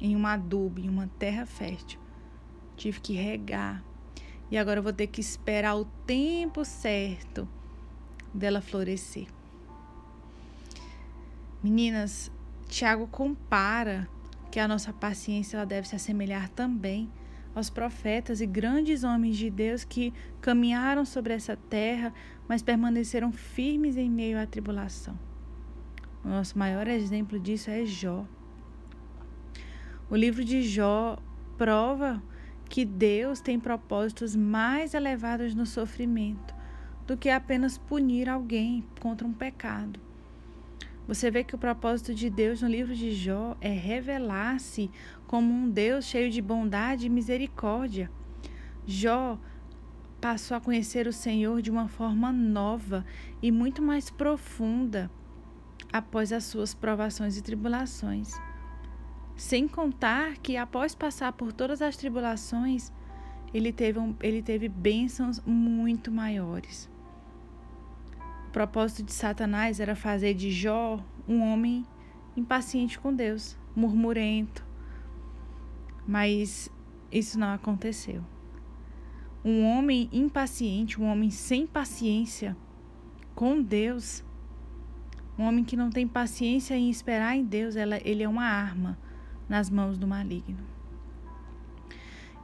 em uma adubo, em uma terra fértil. Tive que regar. E agora eu vou ter que esperar o tempo certo dela florescer. Meninas, Tiago compara que a nossa paciência ela deve se assemelhar também aos profetas e grandes homens de Deus que caminharam sobre essa terra, mas permaneceram firmes em meio à tribulação. O nosso maior exemplo disso é Jó. O livro de Jó prova que Deus tem propósitos mais elevados no sofrimento do que apenas punir alguém contra um pecado. Você vê que o propósito de Deus no livro de Jó é revelar-se como um Deus cheio de bondade e misericórdia. Jó passou a conhecer o Senhor de uma forma nova e muito mais profunda após as suas provações e tribulações. Sem contar que, após passar por todas as tribulações, ele teve, um, ele teve bênçãos muito maiores. Propósito de Satanás era fazer de Jó um homem impaciente com Deus, murmurento. Mas isso não aconteceu. Um homem impaciente, um homem sem paciência com Deus, um homem que não tem paciência em esperar em Deus, ela, ele é uma arma nas mãos do maligno.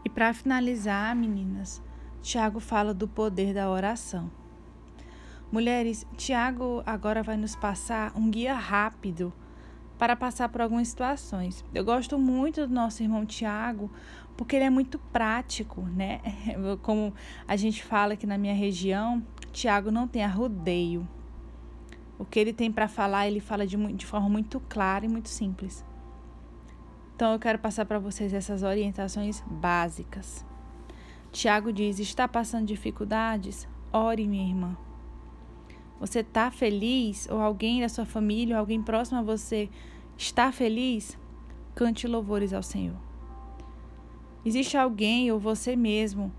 E para finalizar, meninas, Tiago fala do poder da oração. Mulheres, Tiago agora vai nos passar um guia rápido para passar por algumas situações. Eu gosto muito do nosso irmão Tiago, porque ele é muito prático, né? Como a gente fala aqui na minha região, Tiago não tem arrodeio. O que ele tem para falar, ele fala de, de forma muito clara e muito simples. Então eu quero passar para vocês essas orientações básicas. Tiago diz: está passando dificuldades? Ore, minha irmã. Você está feliz? Ou alguém da sua família, ou alguém próximo a você está feliz? Cante louvores ao Senhor. Existe alguém ou você mesmo,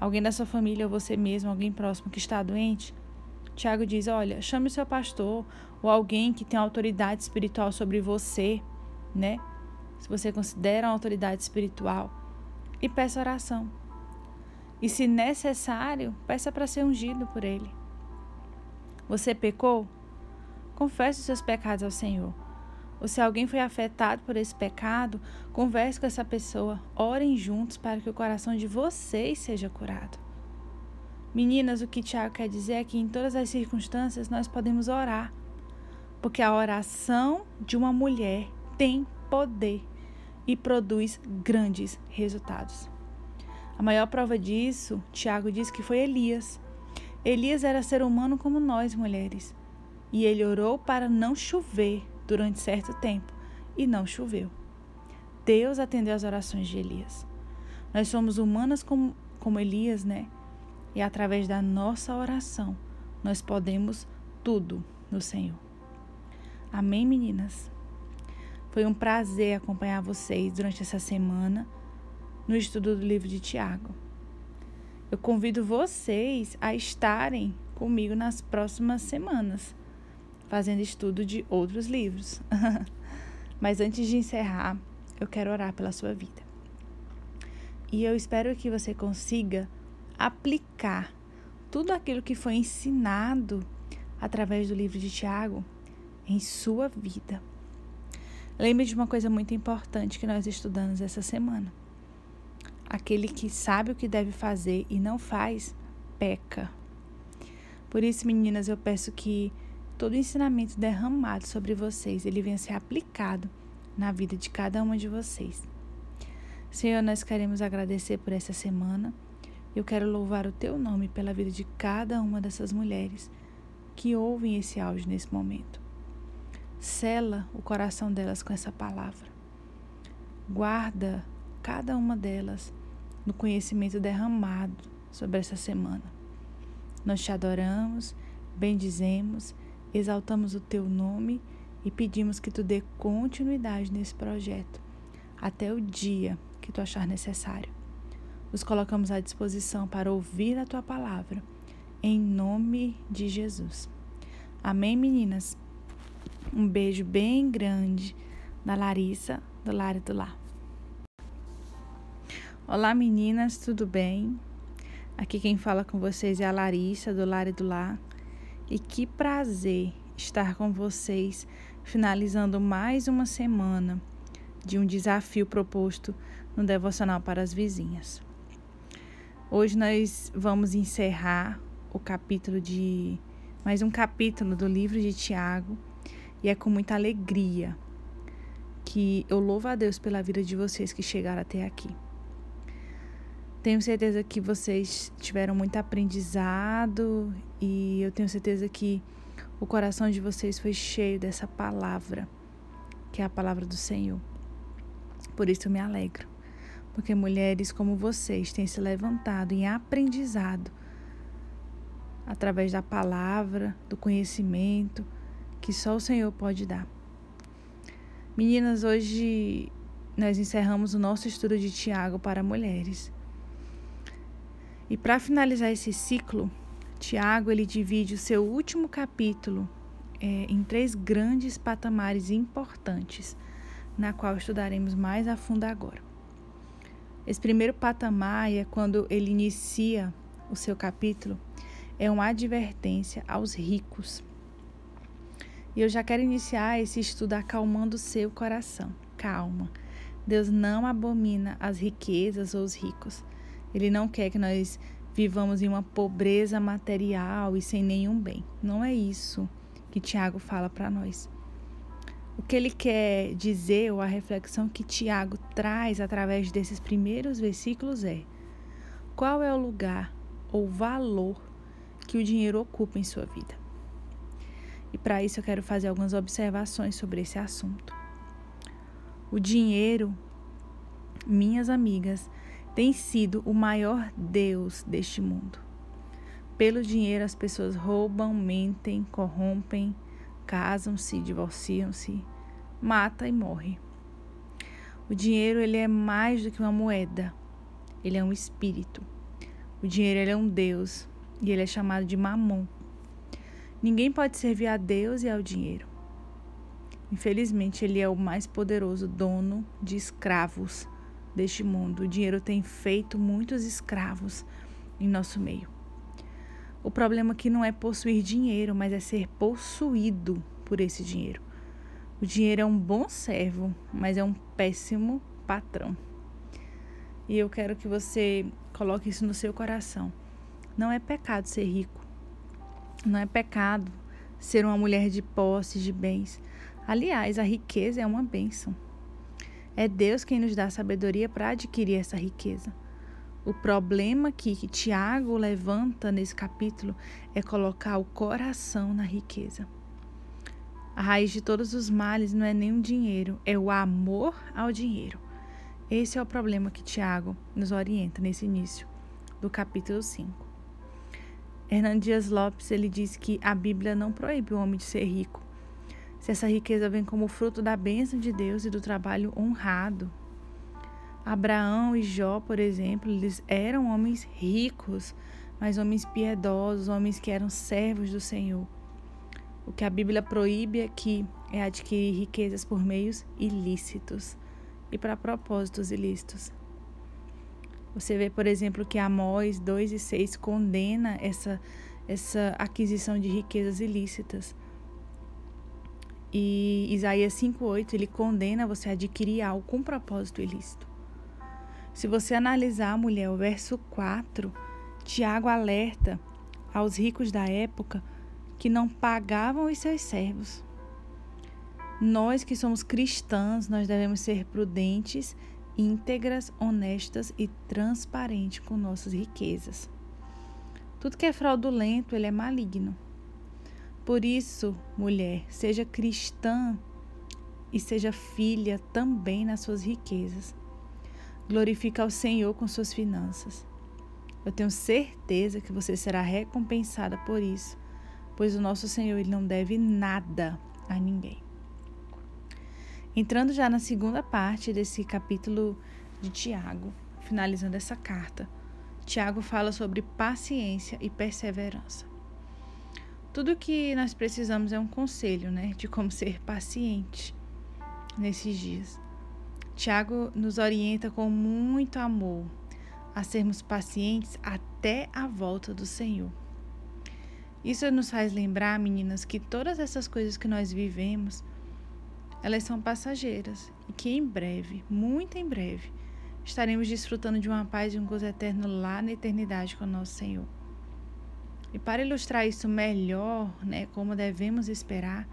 alguém da sua família ou você mesmo, alguém próximo que está doente? Tiago diz: olha, chame o seu pastor ou alguém que tem autoridade espiritual sobre você, né? se você considera uma autoridade espiritual, e peça oração. E se necessário, peça para ser ungido por ele. Você pecou? Confesse os seus pecados ao Senhor. Ou se alguém foi afetado por esse pecado, converse com essa pessoa, orem juntos para que o coração de vocês seja curado. Meninas, o que Tiago quer dizer é que em todas as circunstâncias nós podemos orar, porque a oração de uma mulher tem poder e produz grandes resultados. A maior prova disso, Tiago diz que foi Elias. Elias era ser humano como nós, mulheres, e ele orou para não chover durante certo tempo e não choveu. Deus atendeu as orações de Elias. Nós somos humanas como, como Elias, né? E através da nossa oração, nós podemos tudo no Senhor. Amém, meninas? Foi um prazer acompanhar vocês durante essa semana no estudo do livro de Tiago. Eu convido vocês a estarem comigo nas próximas semanas, fazendo estudo de outros livros. Mas antes de encerrar, eu quero orar pela sua vida. E eu espero que você consiga aplicar tudo aquilo que foi ensinado através do livro de Tiago em sua vida. Lembre de uma coisa muito importante que nós estudamos essa semana. Aquele que sabe o que deve fazer e não faz, peca. Por isso, meninas, eu peço que todo o ensinamento derramado sobre vocês, ele venha ser aplicado na vida de cada uma de vocês. Senhor, nós queremos agradecer por essa semana. Eu quero louvar o teu nome pela vida de cada uma dessas mulheres que ouvem esse áudio nesse momento. Sela o coração delas com essa palavra. Guarda cada uma delas no conhecimento derramado sobre essa semana. Nós te adoramos, bendizemos, exaltamos o teu nome e pedimos que tu dê continuidade nesse projeto até o dia que tu achar necessário. Nos colocamos à disposição para ouvir a tua palavra, em nome de Jesus. Amém, meninas? Um beijo bem grande da Larissa, do Lar do Lar. Olá meninas, tudo bem? Aqui quem fala com vocês é a Larissa, do Lar do Lar. E que prazer estar com vocês, finalizando mais uma semana de um desafio proposto no Devocional para as Vizinhas. Hoje nós vamos encerrar o capítulo de. mais um capítulo do livro de Tiago e é com muita alegria que eu louvo a Deus pela vida de vocês que chegaram até aqui. Tenho certeza que vocês tiveram muito aprendizado e eu tenho certeza que o coração de vocês foi cheio dessa palavra, que é a palavra do Senhor. Por isso eu me alegro, porque mulheres como vocês têm se levantado em aprendizado através da palavra, do conhecimento que só o Senhor pode dar. Meninas, hoje nós encerramos o nosso estudo de Tiago para mulheres. E para finalizar esse ciclo, Tiago ele divide o seu último capítulo é, em três grandes patamares importantes, na qual estudaremos mais a fundo agora. Esse primeiro patamar é quando ele inicia o seu capítulo, é uma advertência aos ricos. E eu já quero iniciar esse estudo acalmando o seu coração. Calma. Deus não abomina as riquezas ou os ricos. Ele não quer que nós vivamos em uma pobreza material e sem nenhum bem. Não é isso que Tiago fala para nós. O que ele quer dizer, ou a reflexão que Tiago traz através desses primeiros versículos é: qual é o lugar ou valor que o dinheiro ocupa em sua vida? E para isso eu quero fazer algumas observações sobre esse assunto. O dinheiro, minhas amigas, tem sido o maior Deus deste mundo. Pelo dinheiro, as pessoas roubam, mentem, corrompem, casam-se, divorciam-se, mata e morre. O dinheiro ele é mais do que uma moeda. Ele é um espírito. O dinheiro ele é um Deus e ele é chamado de mamon. Ninguém pode servir a Deus e ao dinheiro. Infelizmente, ele é o mais poderoso dono de escravos deste mundo. O dinheiro tem feito muitos escravos em nosso meio. O problema aqui não é possuir dinheiro, mas é ser possuído por esse dinheiro. O dinheiro é um bom servo, mas é um péssimo patrão. E eu quero que você coloque isso no seu coração. Não é pecado ser rico. Não é pecado ser uma mulher de posses, de bens. Aliás, a riqueza é uma bênção. É Deus quem nos dá sabedoria para adquirir essa riqueza. O problema que Tiago levanta nesse capítulo é colocar o coração na riqueza. A raiz de todos os males não é nem o dinheiro, é o amor ao dinheiro. Esse é o problema que Tiago nos orienta nesse início do capítulo 5. Hernando Dias Lopes ele diz que a Bíblia não proíbe o homem de ser rico, se essa riqueza vem como fruto da bênção de Deus e do trabalho honrado. Abraão e Jó, por exemplo, eles eram homens ricos, mas homens piedosos, homens que eram servos do Senhor. O que a Bíblia proíbe aqui é adquirir riquezas por meios ilícitos e para propósitos ilícitos. Você vê, por exemplo, que Amós 2 e 6 condena essa, essa aquisição de riquezas ilícitas. E Isaías 5:8 ele condena você a adquirir algo com propósito ilícito. Se você analisar, mulher, o verso 4, Tiago alerta aos ricos da época que não pagavam os seus servos. Nós que somos cristãs, nós devemos ser prudentes, íntegras, honestas e transparentes com nossas riquezas. Tudo que é fraudulento, ele é maligno. Por isso, mulher, seja cristã e seja filha também nas suas riquezas. Glorifica ao Senhor com suas finanças. Eu tenho certeza que você será recompensada por isso, pois o nosso Senhor ele não deve nada a ninguém. Entrando já na segunda parte desse capítulo de Tiago, finalizando essa carta, Tiago fala sobre paciência e perseverança. Tudo que nós precisamos é um conselho, né, de como ser paciente nesses dias. Tiago nos orienta com muito amor a sermos pacientes até a volta do Senhor. Isso nos faz lembrar, meninas, que todas essas coisas que nós vivemos, elas são passageiras e que em breve, muito em breve, estaremos desfrutando de uma paz e um gozo eterno lá na eternidade com o nosso Senhor. E para ilustrar isso melhor, né, como devemos esperar,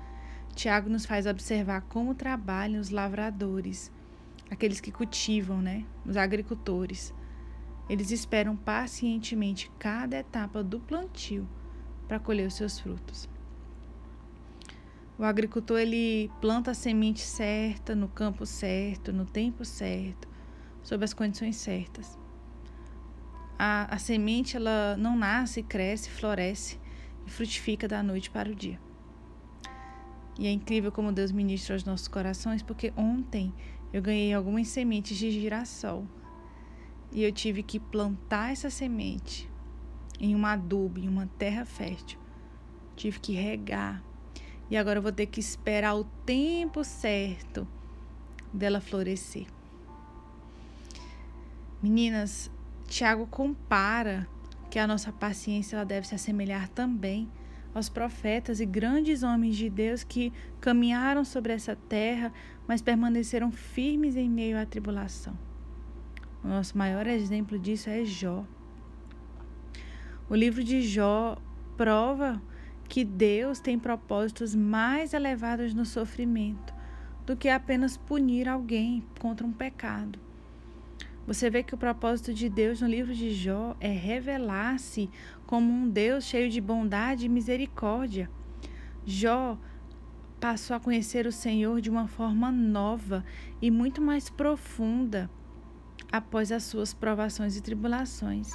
Tiago nos faz observar como trabalham os lavradores, aqueles que cultivam, né? Os agricultores. Eles esperam pacientemente cada etapa do plantio para colher os seus frutos. O agricultor ele planta a semente certa, no campo certo, no tempo certo, sob as condições certas. A, a semente ela não nasce, cresce, floresce e frutifica da noite para o dia. E é incrível como Deus ministra aos nossos corações, porque ontem eu ganhei algumas sementes de girassol e eu tive que plantar essa semente em uma adubo, em uma terra fértil. Tive que regar. E agora eu vou ter que esperar o tempo certo dela florescer. Meninas, Tiago compara que a nossa paciência ela deve se assemelhar também aos profetas e grandes homens de Deus que caminharam sobre essa terra, mas permaneceram firmes em meio à tribulação. O nosso maior exemplo disso é Jó. O livro de Jó prova que Deus tem propósitos mais elevados no sofrimento do que apenas punir alguém contra um pecado. Você vê que o propósito de Deus no livro de Jó é revelar-se como um Deus cheio de bondade e misericórdia. Jó passou a conhecer o Senhor de uma forma nova e muito mais profunda após as suas provações e tribulações.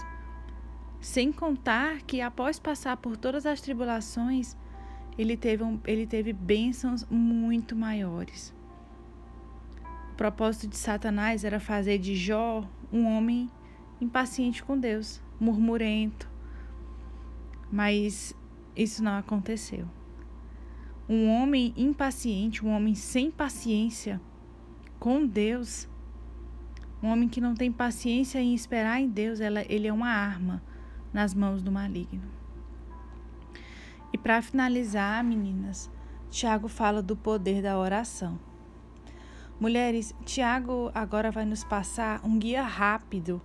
Sem contar que, após passar por todas as tribulações, ele teve, um, ele teve bênçãos muito maiores. Propósito de Satanás era fazer de Jó um homem impaciente com Deus, murmurento. Mas isso não aconteceu. Um homem impaciente, um homem sem paciência com Deus, um homem que não tem paciência em esperar em Deus, ela, ele é uma arma nas mãos do maligno. E para finalizar, meninas, Tiago fala do poder da oração. Mulheres, Tiago agora vai nos passar um guia rápido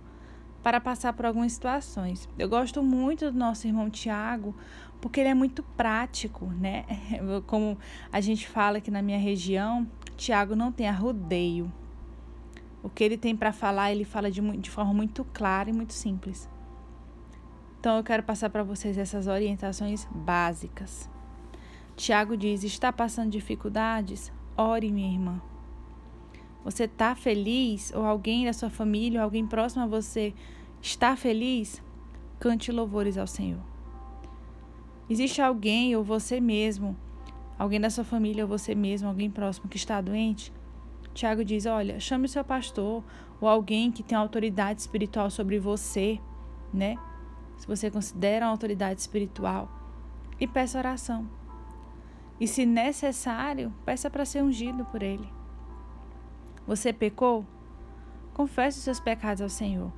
para passar por algumas situações. Eu gosto muito do nosso irmão Tiago, porque ele é muito prático, né? Como a gente fala aqui na minha região, Tiago não tem arrudeio. O que ele tem para falar, ele fala de, de forma muito clara e muito simples. Então eu quero passar para vocês essas orientações básicas. Tiago diz: está passando dificuldades? Ore, minha irmã. Você está feliz? Ou alguém da sua família, ou alguém próximo a você está feliz? Cante louvores ao Senhor. Existe alguém ou você mesmo, alguém da sua família ou você mesmo, alguém próximo que está doente? Tiago diz: olha, chame o seu pastor ou alguém que tem autoridade espiritual sobre você, né? Se você considera uma autoridade espiritual, e peça oração. E se necessário, peça para ser ungido por ele. Você pecou? Confesse os seus pecados ao Senhor.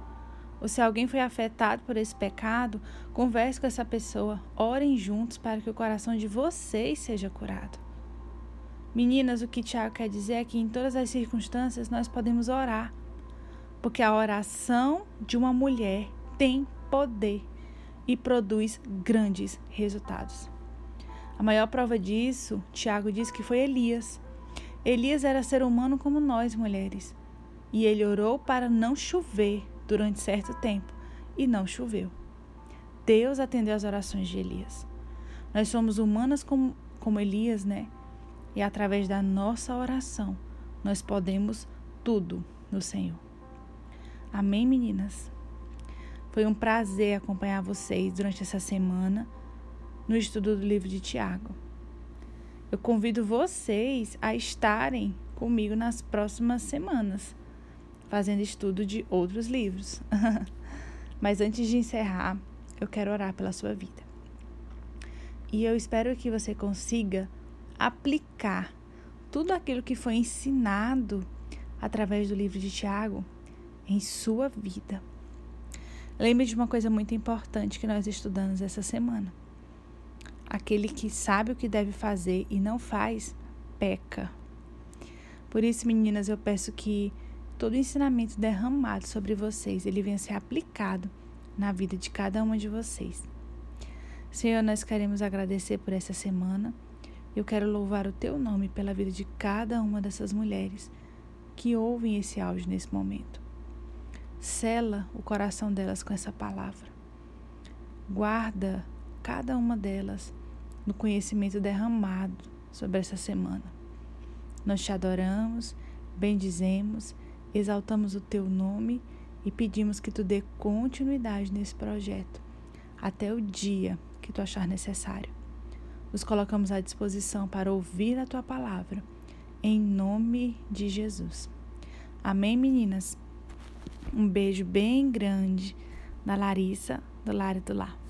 Ou se alguém foi afetado por esse pecado, converse com essa pessoa, orem juntos para que o coração de vocês seja curado. Meninas, o que Tiago quer dizer é que em todas as circunstâncias nós podemos orar, porque a oração de uma mulher tem poder e produz grandes resultados. A maior prova disso, Tiago diz que foi Elias. Elias era ser humano como nós, mulheres, e ele orou para não chover durante certo tempo e não choveu. Deus atendeu as orações de Elias. Nós somos humanas como, como Elias, né? E através da nossa oração, nós podemos tudo no Senhor. Amém, meninas? Foi um prazer acompanhar vocês durante essa semana no estudo do livro de Tiago. Eu convido vocês a estarem comigo nas próximas semanas, fazendo estudo de outros livros. Mas antes de encerrar, eu quero orar pela sua vida. E eu espero que você consiga aplicar tudo aquilo que foi ensinado através do livro de Tiago em sua vida. Lembre de uma coisa muito importante que nós estudamos essa semana. Aquele que sabe o que deve fazer e não faz, peca. Por isso, meninas, eu peço que todo o ensinamento derramado sobre vocês, ele venha ser aplicado na vida de cada uma de vocês. Senhor, nós queremos agradecer por essa semana Eu quero louvar o teu nome pela vida de cada uma dessas mulheres que ouvem esse áudio nesse momento. Sela o coração delas com essa palavra. Guarda cada uma delas no conhecimento derramado sobre essa semana. Nós te adoramos, bendizemos, exaltamos o teu nome e pedimos que tu dê continuidade nesse projeto até o dia que tu achar necessário. Nos colocamos à disposição para ouvir a tua palavra, em nome de Jesus. Amém, meninas? Um beijo bem grande da Larissa, do Lar do Lar.